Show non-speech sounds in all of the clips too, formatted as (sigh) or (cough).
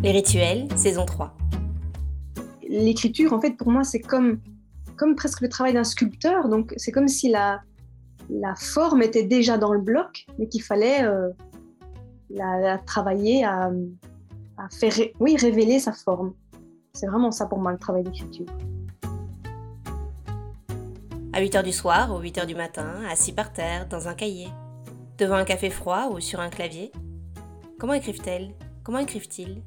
Les rituels, saison 3. L'écriture, en fait, pour moi, c'est comme, comme presque le travail d'un sculpteur. Donc, c'est comme si la, la forme était déjà dans le bloc, mais qu'il fallait euh, la, travailler à, à faire oui, révéler sa forme. C'est vraiment ça pour moi, le travail d'écriture. À 8 h du soir ou 8 h du matin, assis par terre, dans un cahier, devant un café froid ou sur un clavier. Comment écrivent-elles? Comment écrivent-ils?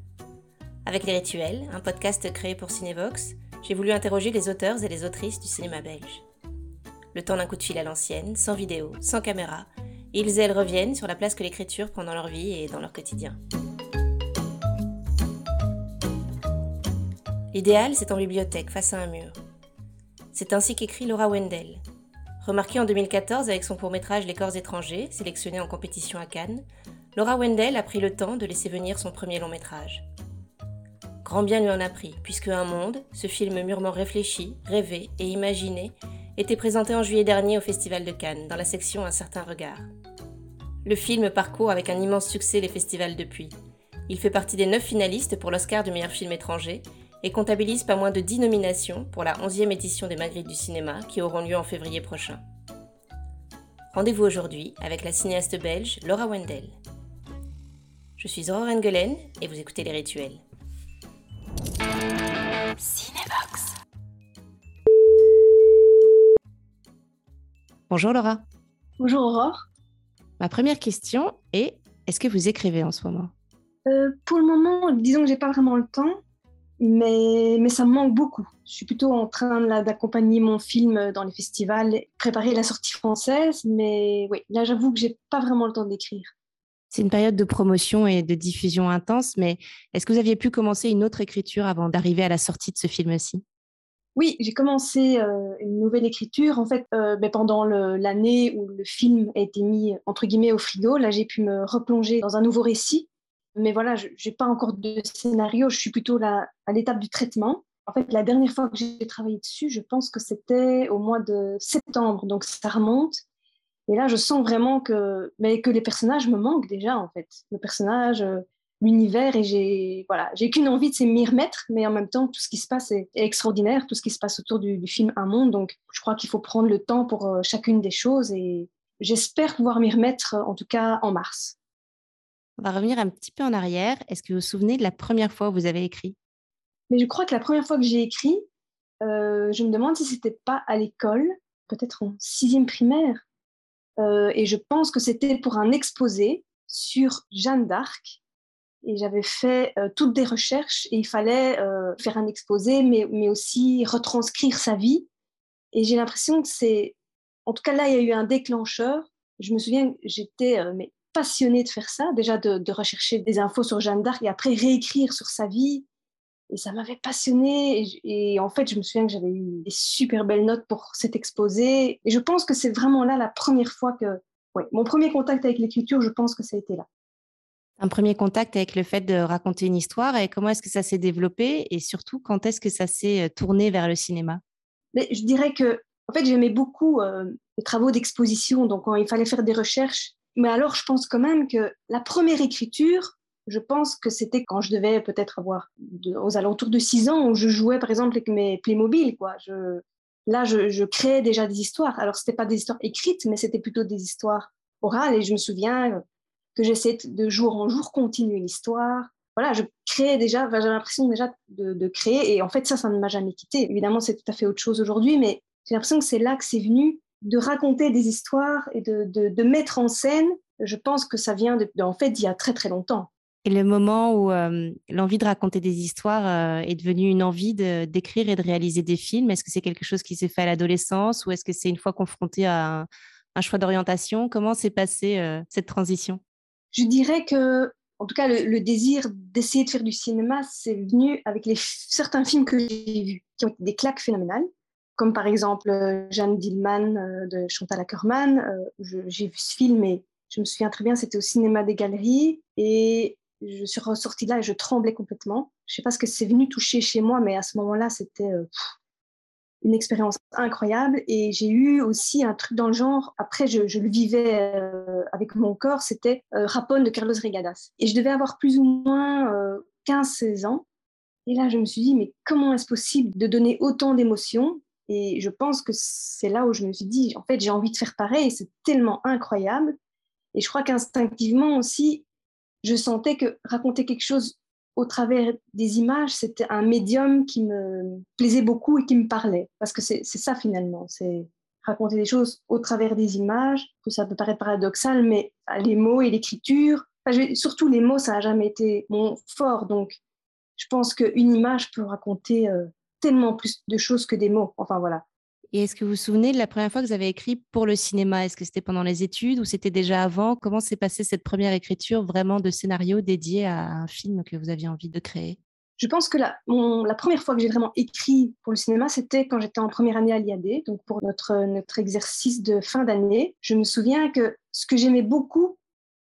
Avec Les Rituels, un podcast créé pour Cinevox, j'ai voulu interroger les auteurs et les autrices du cinéma belge. Le temps d'un coup de fil à l'ancienne, sans vidéo, sans caméra, ils et elles reviennent sur la place que l'écriture prend dans leur vie et dans leur quotidien. L'idéal, c'est en bibliothèque, face à un mur. C'est ainsi qu'écrit Laura Wendell. Remarquée en 2014 avec son court-métrage Les corps étrangers, sélectionné en compétition à Cannes, Laura Wendell a pris le temps de laisser venir son premier long métrage. Grand bien lui en a pris, puisque Un Monde, ce film mûrement réfléchi, rêvé et imaginé, était présenté en juillet dernier au Festival de Cannes, dans la section Un certain regard. Le film parcourt avec un immense succès les festivals depuis. Il fait partie des neuf finalistes pour l'Oscar du meilleur film étranger et comptabilise pas moins de 10 nominations pour la 11e édition des Magritte du cinéma qui auront lieu en février prochain. Rendez-vous aujourd'hui avec la cinéaste belge Laura Wendell. Je suis Aurore Engelen et vous écoutez Les Rituels. Cinébox. Bonjour Laura. Bonjour Aurore. Ma première question est est-ce que vous écrivez en ce moment? Euh, Pour le moment, disons que j'ai pas vraiment le temps, mais, mais ça me manque beaucoup. Je suis plutôt en train d'accompagner mon film dans les festivals, préparer la sortie française, mais oui, là j'avoue que j'ai pas vraiment le temps d'écrire. C'est une période de promotion et de diffusion intense, mais est-ce que vous aviez pu commencer une autre écriture avant d'arriver à la sortie de ce film-ci? Oui, j'ai commencé euh, une nouvelle écriture. En fait, euh, ben, pendant l'année où le film a été mis entre guillemets au frigo, là, j'ai pu me replonger dans un nouveau récit. Mais voilà, je n'ai pas encore de scénario. Je suis plutôt là, à l'étape du traitement. En fait, la dernière fois que j'ai travaillé dessus, je pense que c'était au mois de septembre, donc ça remonte. Et là, je sens vraiment que, mais que les personnages me manquent déjà, en fait. Le personnage, euh, l'univers, et j'ai voilà, j'ai qu'une envie de m'y remettre, mais en même temps, tout ce qui se passe est, extraordinaire, tout ce qui se passe autour du, film Un Monde. Donc, je crois qu'il faut prendre le temps pour euh, chacune des choses, et j'espère pouvoir m'y remettre, en tout cas en mars. On va revenir un petit peu en arrière. Est-ce que vous vous souvenez de la première fois où vous avez écrit? Mais je crois que la première fois que j'ai écrit, euh, je me demande si c'était pas à l'école, peut-être en sixième primaire. Euh, et je pense que c'était pour un exposé sur Jeanne d'Arc. Et j'avais fait euh, toutes des recherches et il fallait euh, faire un exposé, mais, mais aussi retranscrire sa vie. Et j'ai l'impression que c'est, en tout cas là, il y a eu un déclencheur. Je me souviens, j'étais mais passionnée de faire ça, déjà de, rechercher des infos sur Jeanne d'Arc et après réécrire sur sa vie, et ça m'avait passionnée. Et, en fait, je me souviens que j'avais eu des super belles notes pour cet exposé. Et je pense que c'est vraiment là la première fois que. Ouais, mon premier contact avec l'écriture, je pense que ça a été là. Un premier contact avec le fait de raconter une histoire et comment est-ce que ça s'est développé et surtout quand est-ce que ça s'est euh, tourné vers le cinéma? Mais Je dirais que en fait, j'aimais beaucoup euh, les travaux d'exposition, donc quand il fallait faire des recherches. Mais alors, je pense quand même que la première écriture, je pense que c'était quand je devais peut-être avoir aux alentours de 6 ans où je jouais par exemple avec mes Playmobil. Quoi. Je, là, je, créais déjà des histoires. Alors, ce n'était pas des histoires écrites, mais c'était plutôt des histoires orales. Et je me souviens que j'essayais de jour en jour continuer l'histoire. Voilà, je créais déjà, j'ai l'impression déjà de, créer. Et en fait, ça, ça ne m'a jamais quitté. Évidemment, c'est tout à fait autre chose aujourd'hui, mais j'ai l'impression que c'est là que c'est venu de raconter des histoires et de, de, mettre en scène. Je pense que ça vient en fait d'il y a très très longtemps. Et le moment où l'envie de raconter des histoires est devenue une envie d'écrire et de réaliser des films, est-ce que c'est quelque chose qui s'est fait à l'adolescence ou est-ce que c'est une fois confronté à un, choix d'orientation? Comment s'est passée cette transition? Je dirais que, en tout cas, le, désir d'essayer de faire du cinéma, c'est venu avec certains films que j'ai vus, qui ont été des claques phénoménales, comme par exemple Jeanne Dillman de Chantal Ackerman. j'ai vu ce film et je me souviens très bien, c'était au cinéma des galeries et je suis ressortie là et je tremblais complètement. Je sais pas ce que c'est venu toucher chez moi, mais à ce moment-là, c'était euh, une expérience incroyable. Et j'ai eu aussi un truc dans le genre, après, je, le vivais euh, avec mon corps, c'était euh, Rapone de Carlos Regadas. Et je devais avoir plus ou moins 15-16 ans. Et là, je me suis dit, mais comment est-ce possible de donner autant d'émotions? Et je pense que c'est là où je me suis dit, en fait, j'ai envie de faire pareil, c'est tellement incroyable. Et je crois qu'instinctivement aussi, je sentais que raconter quelque chose au travers des images, c'était un médium qui me plaisait beaucoup et qui me parlait. Parce que c'est ça finalement, c'est raconter des choses au travers des images, ça peut paraître paradoxal, mais les mots et l'écriture, surtout les mots, ça n'a jamais été mon fort. Donc, je pense qu'une image peut raconter euh, tellement plus de choses que des mots. Enfin, voilà. Et est-ce que vous vous souvenez de la première fois que vous avez écrit pour le cinéma? Est-ce que c'était pendant les études ou c'était déjà avant? Comment s'est passée cette première écriture vraiment de scénario dédié à un film que vous aviez envie de créer? Je pense que la, première fois que j'ai vraiment écrit pour le cinéma, c'était quand j'étais en première année à l'IAD, donc pour notre, notre exercice de fin d'année. Je me souviens que ce que j'aimais beaucoup,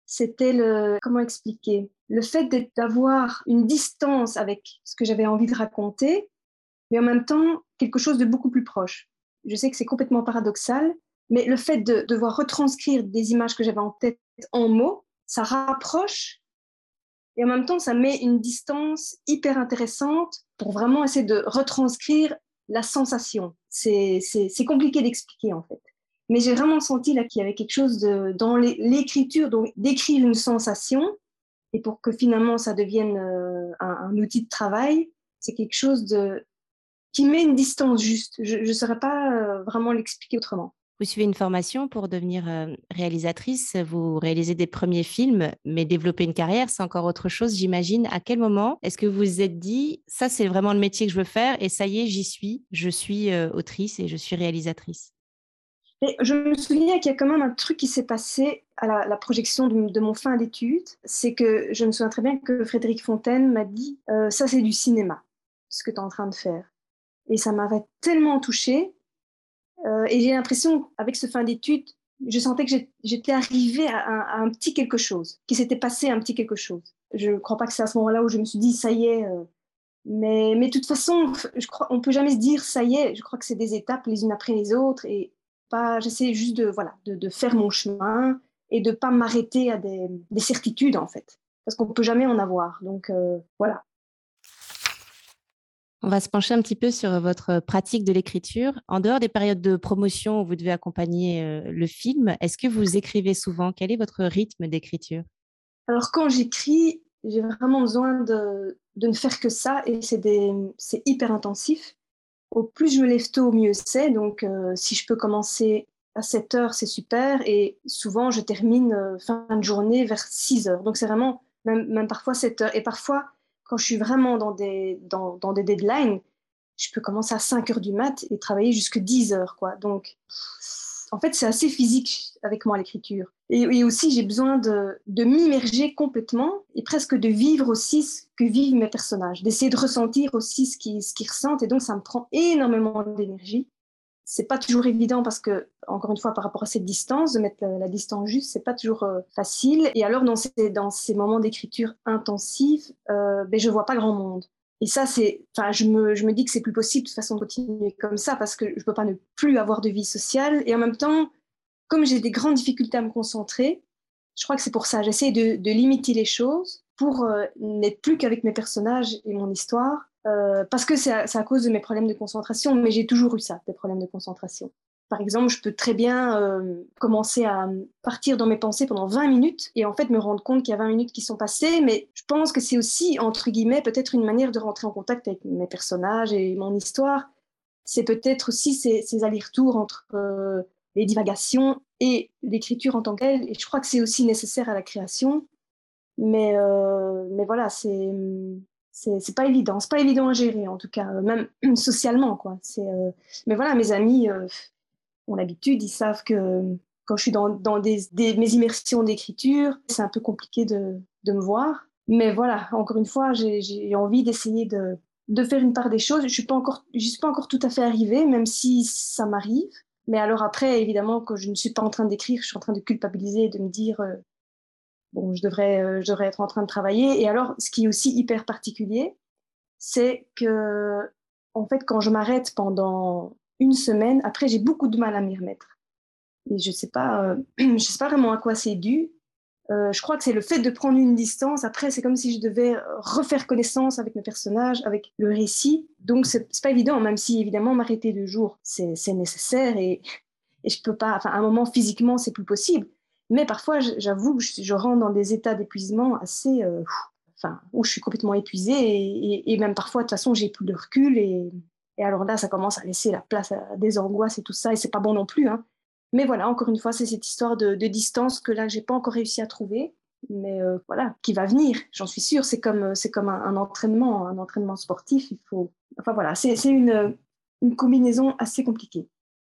c'était le, comment expliquer, le fait d'avoir une distance avec ce que j'avais envie de raconter, mais en même temps quelque chose de beaucoup plus proche. Je sais que c'est complètement paradoxal, mais le fait de devoir retranscrire des images que j'avais en tête en mots, ça rapproche et en même temps, ça met une distance hyper intéressante pour vraiment essayer de retranscrire la sensation. C'est compliqué d'expliquer en fait. Mais j'ai vraiment senti là qu'il y avait quelque chose de, dans l'écriture, d'écrire une sensation, et pour que finalement ça devienne euh, un, outil de travail, c'est quelque chose de, qui met une distance juste. Je ne saurais pas euh, vraiment l'expliquer autrement. Vous suivez une formation pour devenir réalisatrice, vous réalisez des premiers films, mais développer une carrière, c'est encore autre chose, j'imagine. À quel moment est-ce que vous vous êtes dit, ça c'est vraiment le métier que je veux faire et ça y est, j'y suis, je suis autrice et je suis réalisatrice? Je me souviens qu'il y a quand même un truc qui s'est passé à la, projection de, mon fin d'études, c'est que je me souviens très bien que Frédéric Fontaine m'a dit, ça c'est du cinéma, ce que tu es en train de faire. Et ça m'avait tellement touchée euh, et j'ai l'impression, avec ce fin d'études, je sentais que j'étais arrivée à un, petit quelque chose, qu'il s'était passé un petit quelque chose. Je ne crois pas que c'est à ce moment-là où je me suis dit, ça y est. Euh, mais, mais de toute façon, je crois, on ne peut jamais se dire, ça y est. Je crois que c'est des étapes les unes après les autres. Et pas, j'essaie juste de, voilà, de, faire mon chemin et de ne pas m'arrêter à des, des, certitudes, en fait. Parce qu'on ne peut jamais en avoir. Donc, euh, voilà. On va se pencher un petit peu sur votre pratique de l'écriture. En dehors des périodes de promotion où vous devez accompagner euh, le film, est-ce que vous écrivez souvent? Quel est votre rythme d'écriture? Alors quand j'écris, j'ai vraiment besoin de, ne faire que ça et c'est hyper intensif. Au plus je me lève tôt, au mieux c'est. Donc euh, si je peux commencer à 7 heures, c'est super. Et souvent, je termine euh, fin de journée vers 6 heures. Donc c'est vraiment, même, même parfois 7 heures. Et parfois, quand je suis vraiment dans des, dans, dans des deadlines, je peux commencer à 5 heures du mat et travailler jusque 10 heures. Quoi. Donc, en fait, c'est assez physique avec moi l'écriture. Et, aussi, j'ai besoin de, de m'immerger complètement et presque de vivre aussi ce que vivent mes personnages, d'essayer de ressentir aussi ce qu'ils ce ressentent. Et donc, ça me prend énormément d'énergie c'est pas toujours évident parce que, encore une fois, par rapport à cette distance, de mettre la, distance juste, c'est pas toujours euh, facile. Et alors, dans ces, dans ces moments d'écriture intensifs, euh, ben, je vois pas grand monde. Et ça, c'est, enfin, je me, je me dis que c'est plus possible de toute façon de continuer comme ça parce que je peux pas ne plus avoir de vie sociale. Et en même temps, comme j'ai des grandes difficultés à me concentrer, je crois que c'est pour ça. J'essaie de, limiter les choses pour euh, n'être plus qu'avec mes personnages et mon histoire euh, parce que c'est à, cause de mes problèmes de concentration, mais j'ai toujours eu ça, des problèmes de concentration. Par exemple, je peux très bien euh, commencer à partir dans mes pensées pendant 20 minutes et en fait me rendre compte qu'il y a 20 minutes qui sont passées, mais je pense que c'est aussi, entre guillemets, peut-être une manière de rentrer en contact avec mes personnages et mon histoire. C'est peut-être aussi ces, allers-retours entre euh, les divagations et l'écriture en tant qu'elle, et je crois que c'est aussi nécessaire à la création. Mais, mais voilà, c'est c'est pas évident. C'est pas évident à gérer, en tout cas, euh, même (clears throat) socialement, quoi. Euh, mais voilà, mes amis euh, ont l'habitude, ils savent que quand je suis dans, dans des, mes immersions d'écriture, c'est un peu compliqué de, de, me voir. Mais voilà, encore une fois, j'ai envie d'essayer de, de, faire une part des choses. Je suis pas encore, je suis pas encore tout à fait arrivée, même si ça m'arrive. Mais alors après, évidemment, que je ne suis pas en train d'écrire, je suis en train de culpabiliser, de me dire, bon, je devrais, euh, je devrais être en train de travailler. Et alors, ce qui est aussi hyper particulier, c'est que, en fait, quand je m'arrête pendant une semaine, après, j'ai beaucoup de mal à m'y remettre. Et je sais pas, euh, (clears throat) sais pas vraiment à quoi c'est dû. je crois que c'est le fait de prendre une distance. Après, c'est comme si je devais refaire connaissance avec mes personnages, avec le récit. Donc, c'est pas évident, même si évidemment m'arrêter deux jours, c'est nécessaire et, et je peux pas. Enfin, à un moment physiquement, c'est plus possible. Mais parfois, j'avoue que je, rentre dans des états d'épuisement assez. enfin, où je suis complètement épuisée et, et, même parfois, de toute façon, j'ai plus de recul et, et alors là, ça commence à laisser la place à des angoisses et tout ça, et c'est pas bon non plus. Hein. Mais voilà, encore une fois, c'est cette histoire de, distance que là, j'ai pas encore réussi à trouver, mais euh, voilà, qui va venir, j'en suis sûre. C'est comme, euh, c'est comme un, entraînement, un entraînement sportif. Il faut, enfin voilà, c'est une, une combinaison assez compliquée.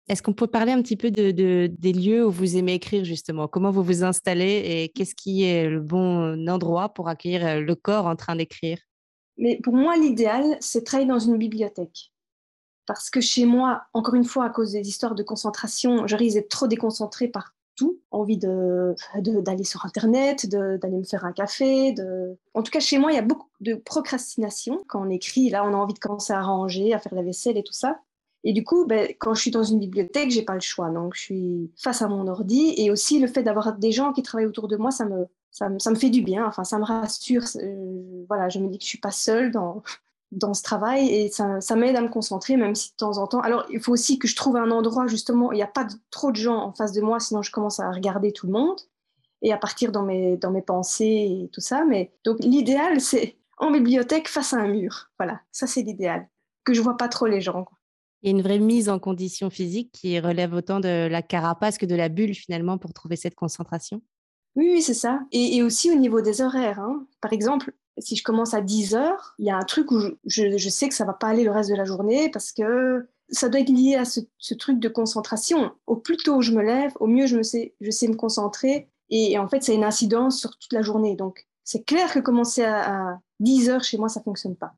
Est-ce qu'on peut parler un petit peu de, des lieux où vous aimez écrire justement? Comment vous vous installez et qu'est-ce qui est le bon endroit pour accueillir euh, le corps en train d'écrire? Mais pour moi, l'idéal, c'est travailler dans une bibliothèque parce que chez moi, encore une fois, à cause des histoires de concentration, je risque d'être trop déconcentrée par tout, envie d'aller de, d'aller sur Internet, d'aller me faire un café. En tout cas, chez moi, il y a beaucoup de procrastination. Quand on écrit, là, on a envie de commencer à ranger, à faire la vaisselle et tout ça. Et du coup, ben, quand je suis dans une bibliothèque, j'ai pas le choix. Donc, je suis face à mon ordi. Et aussi, le fait d'avoir des gens qui travaillent autour de moi, ça me, ça me, ça me fait du bien. Enfin, ça me rassure. Euh, voilà, je me dis que je suis pas seule dans, dans ce travail et ça, ça m'aide à me concentrer, même si de temps en temps. Alors, il faut aussi que je trouve un endroit justement où il n'y a pas trop de gens en face de moi, sinon je commence à regarder tout le monde et à partir dans mes, dans mes pensées et tout ça. Mais donc, l'idéal, c'est en bibliothèque face à un mur. Voilà, ça, c'est l'idéal. Que je vois pas trop les gens. Il y a une vraie mise en condition physique qui relève autant de la carapace que de la bulle finalement pour trouver cette concentration. Oui, oui c'est ça. Et, aussi au niveau des horaires. Hein. Par exemple, si je commence à 10 heures, il y a un truc où je, sais que ça va pas aller le reste de la journée parce que ça doit être lié à ce, truc de concentration. Au plus tôt je me lève, au mieux je, me sais me concentrer. Et, en fait, ça a une incidence sur toute la journée. Donc, c'est clair que commencer à, à 10 heures chez moi, ça fonctionne pas.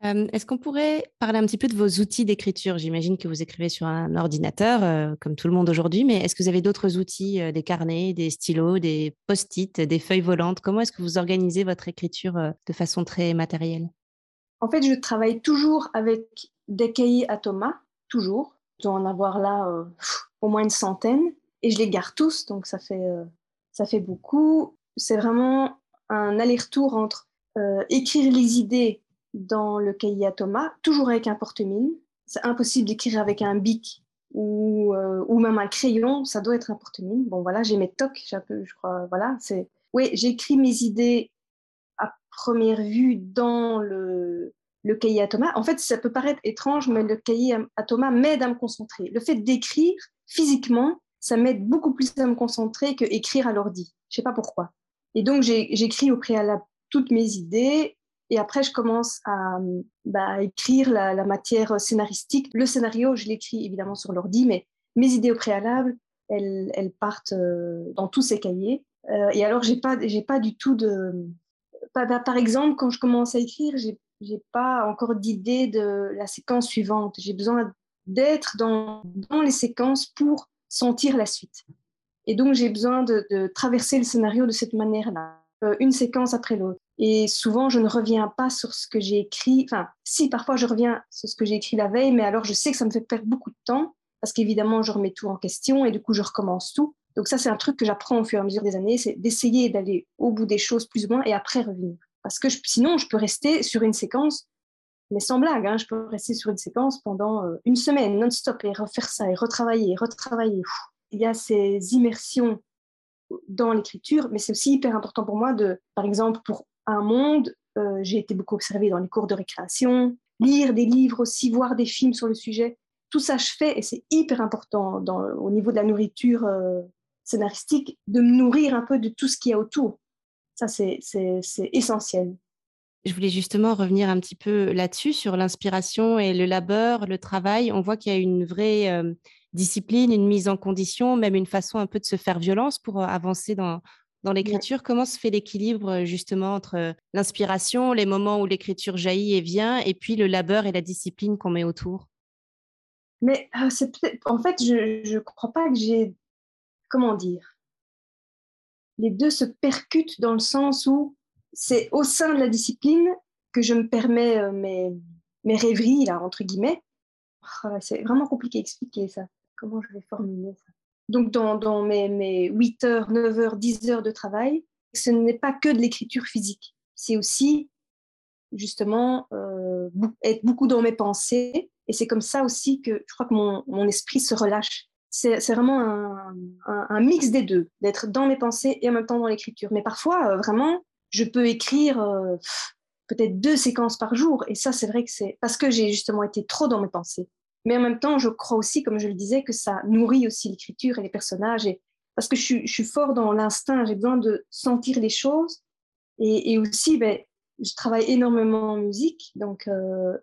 Est-ce qu'on pourrait parler un petit peu de vos outils d'écriture? J'imagine que vous écrivez sur un ordinateur, comme tout le monde aujourd'hui, mais est-ce que vous avez d'autres outils, des carnets, des stylos, des post-it, des feuilles volantes? Comment est-ce que vous organisez votre écriture de façon très matérielle? En fait, je travaille toujours avec des cahiers à Thomas, toujours. Je dois en avoir là au moins une centaine, et je les garde tous, donc ça fait, ça fait beaucoup. C'est vraiment un aller-retour entre écrire les idées dans le cahier à Thomas, toujours avec un porte-mine. C'est impossible d'écrire avec un bic ou, euh, ou même un crayon, ça doit être un porte-mine. Bon, voilà, j'ai mes tocs, je crois. Voilà, c'est. Oui, j'écris mes idées à première vue dans le, le cahier à Thomas. En fait, ça peut paraître étrange, mais le cahier à Thomas m'aide à me concentrer. Le fait d'écrire physiquement, ça m'aide beaucoup plus à me concentrer que écrire à l'ordi. Je sais pas pourquoi. Et donc, j'écris au préalable toutes mes idées et après, je commence à bah, écrire la, matière scénaristique. Le scénario, je l'écris évidemment sur l'ordi, mais mes idées au préalable, elles, partent euh, dans tous ces cahiers. Euh, et alors, j'ai pas, pas du tout de. par exemple, quand je commence à écrire, j'ai, j'ai pas encore d'idée de la séquence suivante. J'ai besoin d'être dans, les séquences pour sentir la suite. Et donc, j'ai besoin de, de traverser le scénario de cette manière-là, euh, une séquence après l'autre. Et souvent, je ne reviens pas sur ce que j'ai écrit. Enfin, si, parfois, je reviens sur ce que j'ai écrit la veille, mais alors je sais que ça me fait perdre beaucoup de temps parce qu'évidemment, je remets tout en question et du coup, je recommence tout. Donc ça, c'est un truc que j'apprends au fur et à mesure des années, c'est d'essayer d'aller au bout des choses plus ou moins et après revenir. Parce que sinon, je peux rester sur une séquence, mais sans blague, hein, je peux rester sur une séquence pendant euh, une semaine non-stop et refaire ça et retravailler, retravailler. Il y a ces immersions dans l'écriture, mais c'est aussi hyper important pour moi de, par exemple, pour un monde. Euh, j'ai été beaucoup observée dans les cours de récréation, lire des livres aussi, voir des films sur le sujet. Tout ça, je fais et c'est hyper important au niveau de la nourriture euh, scénaristique de me nourrir un peu de tout ce qu'il y a autour. Ça, c'est essentiel. Je voulais justement revenir un petit peu là-dessus, sur l'inspiration et le labeur, le travail. On voit qu'il y a une vraie euh, discipline, une mise en condition, même une façon un peu de se faire violence pour avancer dans, dans l'écriture, comment se fait l'équilibre justement entre l'inspiration, les moments où l'écriture jaillit et vient, et puis le labeur et la discipline qu'on met autour? Mais c'est peut-être, en fait, je ne crois pas que j'ai, comment dire, les deux se percutent dans le sens où c'est au sein de la discipline que je me permets mes, mes rêveries, là, entre guillemets. Oh, c'est vraiment compliqué à expliquer ça. Comment je vais formuler ça? Donc dans, mes, mes 8 heures, 9 heures, 10 heures de travail, ce n'est pas que de l'écriture physique. C'est aussi justement euh, être beaucoup dans mes pensées. Et c'est comme ça aussi que je crois que mon, esprit se relâche. C'est vraiment un, un, mix des deux, d'être dans mes pensées et en même temps dans l'écriture. Mais parfois, euh, vraiment, je peux écrire euh, peut-être deux séquences par jour. Et ça, c'est vrai que c'est parce que j'ai justement été trop dans mes pensées. Mais en même temps, je crois aussi, comme je le disais, que ça nourrit aussi l'écriture et les personnages. Et parce que je suis, fort dans l'instinct, j'ai besoin de sentir les choses. Et, aussi, ben, je travaille énormément en musique, donc euh,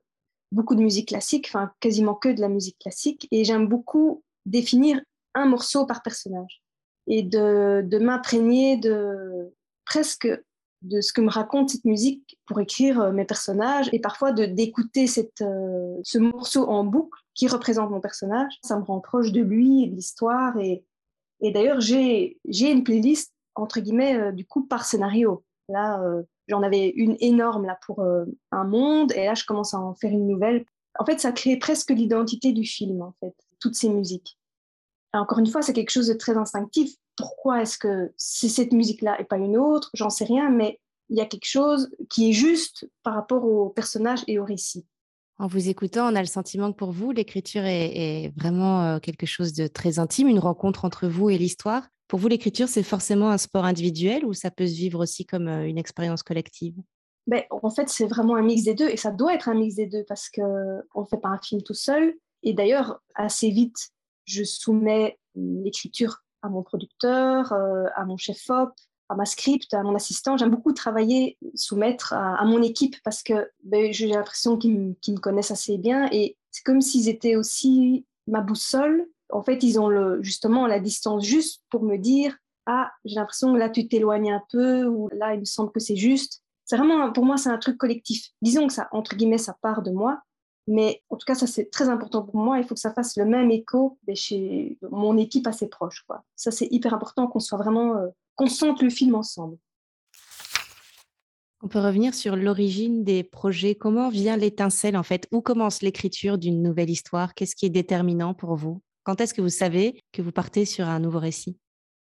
beaucoup de musique classique, enfin quasiment que de la musique classique, et j'aime beaucoup définir un morceau par personnage et de, m'imprégner de presque de ce que me raconte cette musique pour écrire euh, mes personnages et parfois d'écouter euh, ce morceau en boucle qui représente mon personnage ça me rend proche de lui et de l'histoire et, d'ailleurs j'ai une playlist entre guillemets du coup par scénario là J'en avais une énorme là pour euh, un monde et là je commence à en faire une nouvelle. En fait, ça crée presque l'identité du film en fait, toutes ces musiques. encore une fois, c'est quelque chose de très instinctif. Pourquoi est-ce que c'est cette musique-là et pas une autre? J'en sais rien, mais il y a quelque chose qui est juste par rapport au personnage et au récit. En vous écoutant, on a le sentiment que pour vous, l'écriture est, vraiment euh, quelque chose de très intime, une rencontre entre vous et l'histoire. Pour vous, l'écriture, c'est forcément un sport individuel ou ça peut se vivre aussi comme euh, une expérience collective? Ben, En fait, c'est vraiment un mix des deux et ça doit être un mix des deux parce qu'on ne fait pas un film tout seul. Et d'ailleurs, assez vite, je soumets l'écriture à mon producteur, euh, à mon chef-op, à ma script, à mon assistant. J'aime beaucoup travailler, soumettre à, mon équipe parce que ben, j'ai l'impression qu'ils me connaissent assez bien et c'est comme s'ils étaient aussi ma boussole en fait, ils ont justement la distance juste pour me dire Ah, j'ai l'impression que là, tu t'éloignes un peu, ou là, il me semble que c'est juste. C'est vraiment, pour moi, c'est un truc collectif. Disons que ça, entre guillemets, ça part de moi, mais en tout cas, ça, c'est très important pour moi. Il faut que ça fasse le même écho chez mon équipe assez proche. Quoi. Ça, c'est hyper important qu'on soit vraiment, euh, qu'on sente le film ensemble. On peut revenir sur l'origine des projets. Comment vient l'étincelle en fait? Où commence l'écriture d'une nouvelle histoire? Qu'est-ce qui est déterminant pour vous? Quand est-ce que vous savez que vous partez sur un nouveau récit?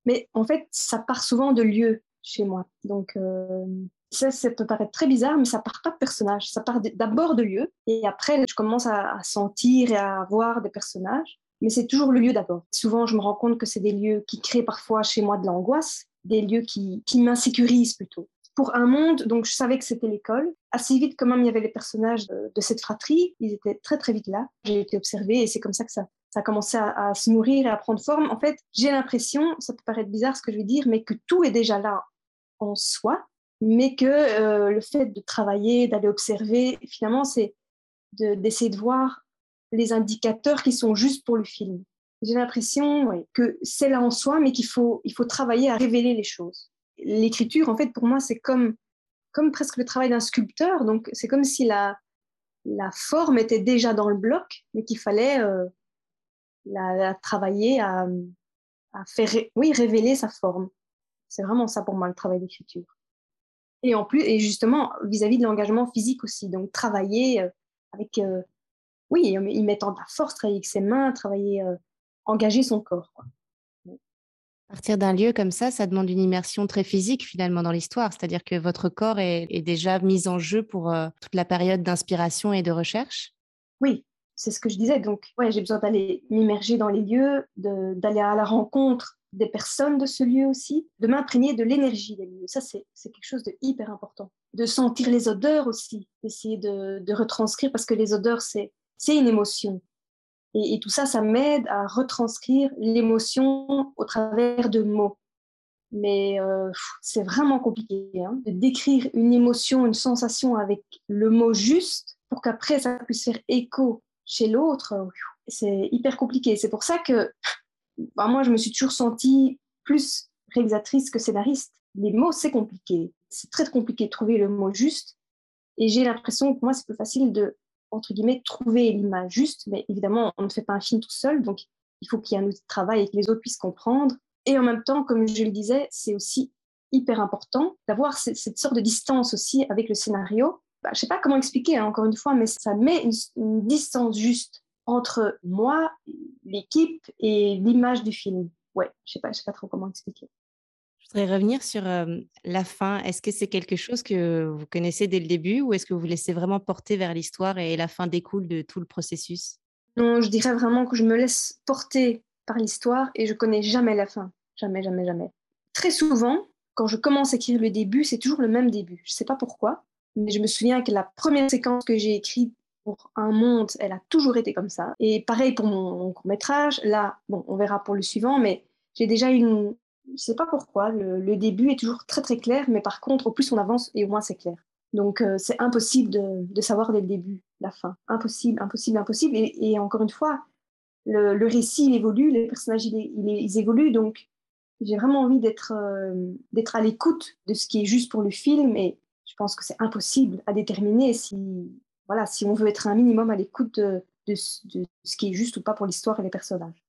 Mais en fait, ça part souvent de lieux chez moi. Donc, euh, ça, ça peut paraître très bizarre, mais ça part pas de personnages. Ça part d'abord de lieux. Et après, je commence à, sentir et à voir des personnages. Mais c'est toujours le lieu d'abord. Souvent, je me rends compte que c'est des lieux qui créent parfois chez moi de l'angoisse, des lieux qui, m'insécurisent plutôt pour un monde, donc je savais que c'était l'école. Assez vite, quand même, il y avait les personnages de, de, cette fratrie, ils étaient très très vite là. J'ai été observée et c'est comme ça que ça, a commencé à, se nourrir et à prendre forme. En fait, j'ai l'impression, ça peut paraître bizarre ce que je vais dire, mais que tout est déjà là en soi, mais que euh, le fait de travailler, d'aller observer, finalement, c'est d'essayer de, voir les indicateurs qui sont juste pour le film. J'ai l'impression que c'est là en soi, mais qu'il faut, il faut travailler à révéler les choses. L'écriture, en fait, pour moi, c'est comme, comme presque le travail d'un sculpteur. Donc, c'est comme si la, la forme était déjà dans le bloc, mais qu'il fallait euh, la, travailler à, faire oui, révéler sa forme. C'est vraiment ça pour moi le travail d'écriture. Et en plus, et justement, vis-à-vis de l'engagement physique aussi. Donc, travailler euh, avec, euh, oui, y mettant de la force, travailler avec ses mains, travailler, euh, engager son corps. Partir d'un lieu comme ça, ça demande une immersion très physique finalement dans l'histoire. C'est-à-dire que votre corps est, est, déjà mis en jeu pour toute la période d'inspiration et de recherche. Oui, c'est ce que je disais. Donc, ouais, j'ai besoin d'aller m'immerger dans les lieux, d'aller à la rencontre des personnes de ce lieu aussi, de m'imprégner de l'énergie des lieux. Ça, c'est quelque chose de hyper important. De sentir les odeurs aussi, d'essayer de, de, retranscrire, parce que les odeurs, c'est une émotion. Et, tout ça, ça m'aide à retranscrire l'émotion au travers de mots. Mais euh, c'est vraiment compliqué hein, de décrire une émotion, une sensation avec le mot juste pour qu'après ça puisse faire écho chez l'autre, c'est hyper compliqué. C'est pour ça que bah, moi, je me suis toujours sentie plus réalisatrice que scénariste. Les mots, c'est compliqué. C'est très compliqué de trouver le mot juste. Et j'ai l'impression que moi, c'est plus facile de, entre guillemets, trouver l'image juste. Mais évidemment, on ne fait pas un film tout seul. Donc, il faut qu'il y ait un outil de travail et que les autres puissent comprendre. Et en même temps, comme je le disais, c'est aussi hyper important d'avoir cette sorte de distance aussi avec le scénario bah, je sais pas comment expliquer, hein, encore une fois, mais ça met une, distance juste entre moi, l'équipe et l'image du film. ouais, je sais pas, je sais pas trop comment expliquer. Revenir sur la fin. Est-ce que c'est quelque chose que vous connaissez dès le début ou est-ce que vous vous laissez vraiment porter vers l'histoire et la fin découle de tout le processus? Non, je dirais vraiment que je me laisse porter par l'histoire et je connais jamais la fin. Jamais, jamais, jamais. Très souvent, quand je commence à écrire le début, c'est toujours le même début. Je ne sais pas pourquoi, mais je me souviens que la première séquence que j'ai écrite pour un monde, elle a toujours été comme ça. Et pareil pour mon, court métrage. Là, bon, on verra pour le suivant, mais j'ai déjà une, je ne sais pas pourquoi, le, début est toujours très très clair, mais par contre, au plus on avance, et au moins c'est clair. Donc euh, c'est impossible de, savoir dès le début la fin. Impossible, impossible, impossible. Et, encore une fois, le, récit il évolue, les personnages ils, évoluent, donc j'ai vraiment envie d'être euh, d'être à l'écoute de ce qui est juste pour le film, et je pense que c'est impossible à déterminer si voilà si on veut être un minimum à l'écoute de ce qui est juste ou pas pour l'histoire et les personnages.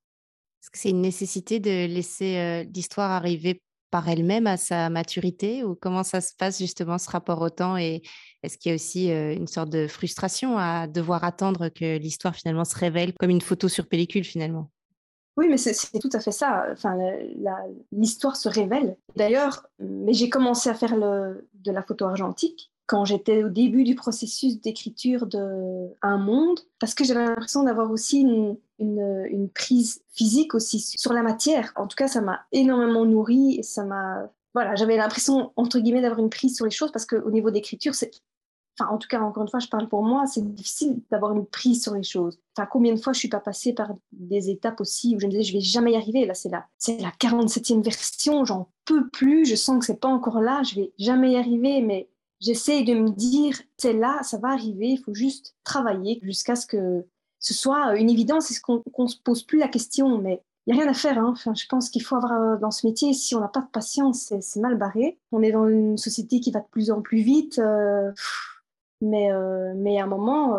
Est-ce que c'est une nécessité de laisser l'histoire arriver par elle-même à sa maturité ou comment ça se passe justement ce rapport au temps et est-ce qu'il y a aussi une sorte de frustration à devoir attendre que l'histoire finalement se révèle comme une photo sur pellicule finalement? Oui, mais c'est tout à fait ça. Enfin, l'histoire se révèle. D'ailleurs, mais j'ai commencé à faire de la photo argentique quand j'étais au début du processus d'écriture de Un Monde, parce que j'avais l'impression d'avoir aussi une, une, prise physique aussi sur la matière. En tout cas, ça m'a énormément nourri ça m'a... Voilà, j'avais l'impression, entre guillemets, d'avoir une prise sur les choses parce qu'au niveau d'écriture, c'est... Enfin, en tout cas, encore une fois, je parle pour moi, c'est difficile d'avoir une prise sur les choses. Enfin, combien de fois je suis pas passée par des étapes aussi où je me disais, je vais jamais y arriver. Là, c'est la, c'est la 47e version, j'en peux plus, je sens que c'est pas encore là, je vais jamais y arriver, mais j'essaie de me dire, c'est là, ça va arriver, il faut juste travailler jusqu'à ce que ce soit une évidence et qu'on ne se pose plus la question. Mais il n'y a rien à faire. Hein. Enfin, je pense qu'il faut avoir euh, dans ce métier, si on n'a pas de patience, c'est mal barré. On est dans une société qui va de plus en plus vite. Euh, mais, euh, mais à un moment,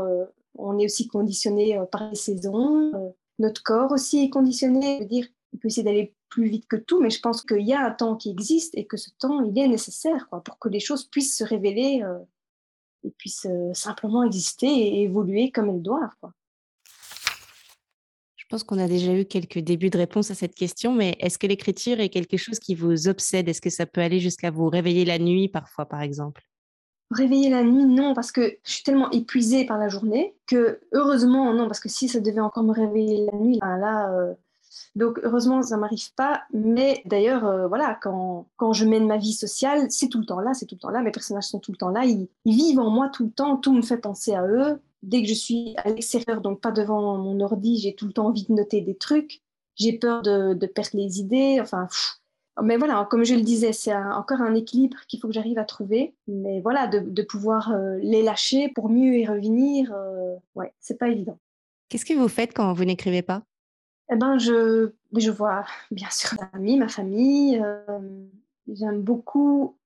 on est aussi conditionné par les saisons. notre corps aussi est conditionné. Je veux dire, on peut essayer d'aller plus vite que tout, mais je pense qu'il y a un temps qui existe et que ce temps, il est nécessaire quoi, pour que les choses puissent se révéler euh, et puissent euh, simplement exister et évoluer comme elles doivent. Quoi. Je pense qu'on a déjà eu quelques débuts de réponse à cette question, mais est-ce que l'écriture est quelque chose qui vous obsède? Est-ce que ça peut aller jusqu'à vous réveiller la nuit parfois, par exemple? Réveiller la nuit, non, parce que je suis tellement épuisée par la journée que heureusement, non, parce que si ça devait encore me réveiller la nuit, ben là, euh, donc heureusement, ça m'arrive pas. Mais d'ailleurs, euh, voilà, quand, quand je mène ma vie sociale, c'est tout le temps là, c'est tout le temps là. Mes personnages sont tout le temps là. Ils, vivent en moi tout le temps. Tout me fait penser à eux. Dès que je suis à l'extérieur, donc pas devant mon ordi, j'ai tout le temps envie de noter des trucs. J'ai peur de, de, perdre les idées. Enfin, mais voilà, comme je le disais, c'est encore un équilibre qu'il faut que j'arrive à trouver. Mais voilà, de, de pouvoir euh, les lâcher pour mieux y revenir, euh, ouais, c'est pas évident. Qu'est-ce que vous faites quand vous n'écrivez pas? Eh ben, je, vois bien sûr mes amis, ma famille. Euh, j'aime beaucoup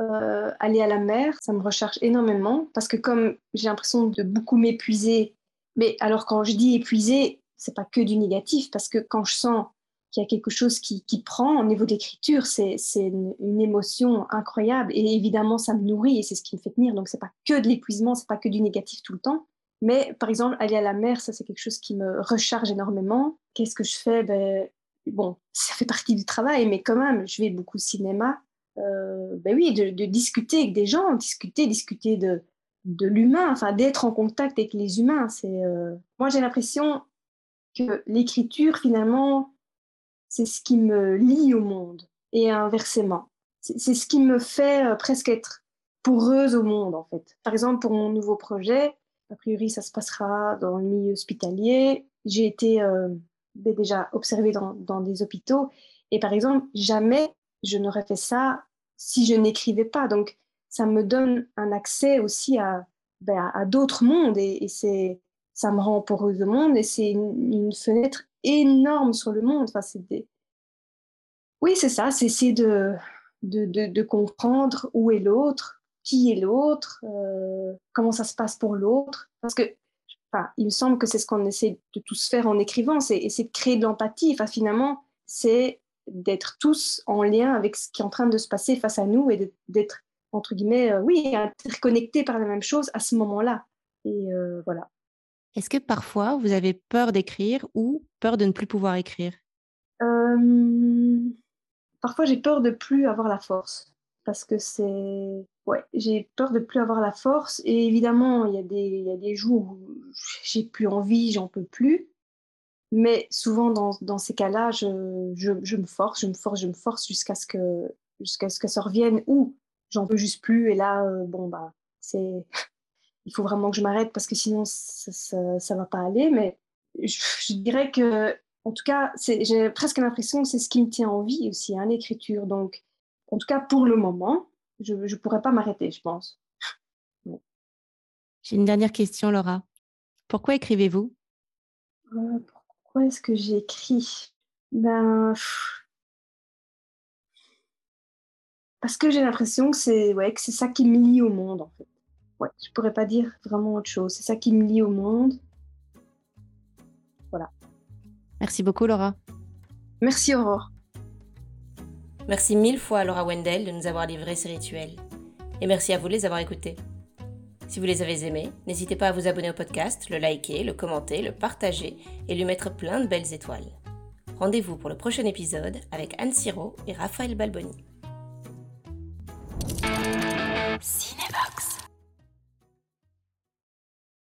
euh, aller à la mer. Ça me recharge énormément parce que comme j'ai l'impression de beaucoup m'épuiser, mais alors quand je dis épuiser, c'est pas que du négatif parce que quand je sens qu'il y a quelque chose qui, prend au niveau de l'écriture, c'est une, une, émotion incroyable et évidemment ça me nourrit et c'est ce qui me fait tenir. Donc c'est pas que de l'épuisement, c'est pas que du négatif tout le temps. Mais par exemple, aller à la mer, ça c'est quelque chose qui me recharge énormément. Qu'est-ce que je fais? Ben, Bon, ça fait partie du travail, mais quand même, je vais beaucoup au cinéma. Euh, ben oui, de, discuter avec des gens, discuter, discuter de, de l'humain, enfin d'être en contact avec les humains. C'est euh, Moi, j'ai l'impression que l'écriture, finalement, c'est ce qui me lie au monde et inversement. C'est ce qui me fait euh, presque être poreuse au monde, en fait. Par exemple, pour mon nouveau projet, a priori, ça se passera dans le milieu hospitalier. J'ai été euh, ben, déjà observée dans, des hôpitaux. Et par exemple, jamais je n'aurais fait ça si je n'écrivais pas. Donc, ça me donne un accès aussi à, ben, d'autres mondes. Et, c'est, ça me rend poreuse de monde. Et c'est une, fenêtre énorme sur le monde. Enfin, c'est des... Oui, c'est ça. C'est essayer de comprendre où est l'autre, qui est l'autre, euh, comment ça se passe pour l'autre. Parce que, enfin, il me semble que c'est ce qu'on essaie de tous faire en écrivant, c'est essayer de créer de l'empathie. Enfin, finalement, c'est d'être tous en lien avec ce qui est en train de se passer face à nous et d'être, entre guillemets, euh, oui, interconnectés par la même chose à ce moment-là. Et euh, voilà. Est-ce que parfois vous avez peur d'écrire ou peur de ne plus pouvoir écrire? Parfois, j'ai peur de plus avoir la force parce que c'est ouais, j'ai peur de plus avoir la force. Et évidemment, il y a des, y a des jours où j'ai plus envie, j'en peux plus. Mais souvent, dans, dans ces cas-là, je, je, me force, je me force, je me force jusqu'à ce que, ce que ça revienne ou j'en peux juste plus. Et là, euh, bon, bah, c'est, (laughs) il faut vraiment que je m'arrête parce que sinon, ça, ça, ça va pas aller. Mais je, je dirais que, en tout cas, j'ai presque l'impression que c'est ce qui me tient en vie aussi, hein, l'écriture. Donc, en tout cas, pour le moment, je ne pourrais pas m'arrêter, je pense. J'ai une dernière question, Laura. Pourquoi écrivez-vous? Euh, Pourquoi est-ce que j'écris? Ben. Parce que j'ai l'impression que c'est ouais, que c'est ça qui me lie au monde, en fait. Ouais, je pourrais pas dire vraiment autre chose. C'est ça qui me lie au monde. Voilà. Merci beaucoup, Laura. Merci, Aurore. Merci mille fois à Laura Wendell de nous avoir livré ces rituels. Et merci à vous les avoir écoutés. Si vous les avez aimés, n'hésitez pas à vous abonner au podcast, le liker, le commenter, le partager et lui mettre plein de belles étoiles. Rendez-vous pour le prochain épisode avec Anne Siro et Raphaël Balboni.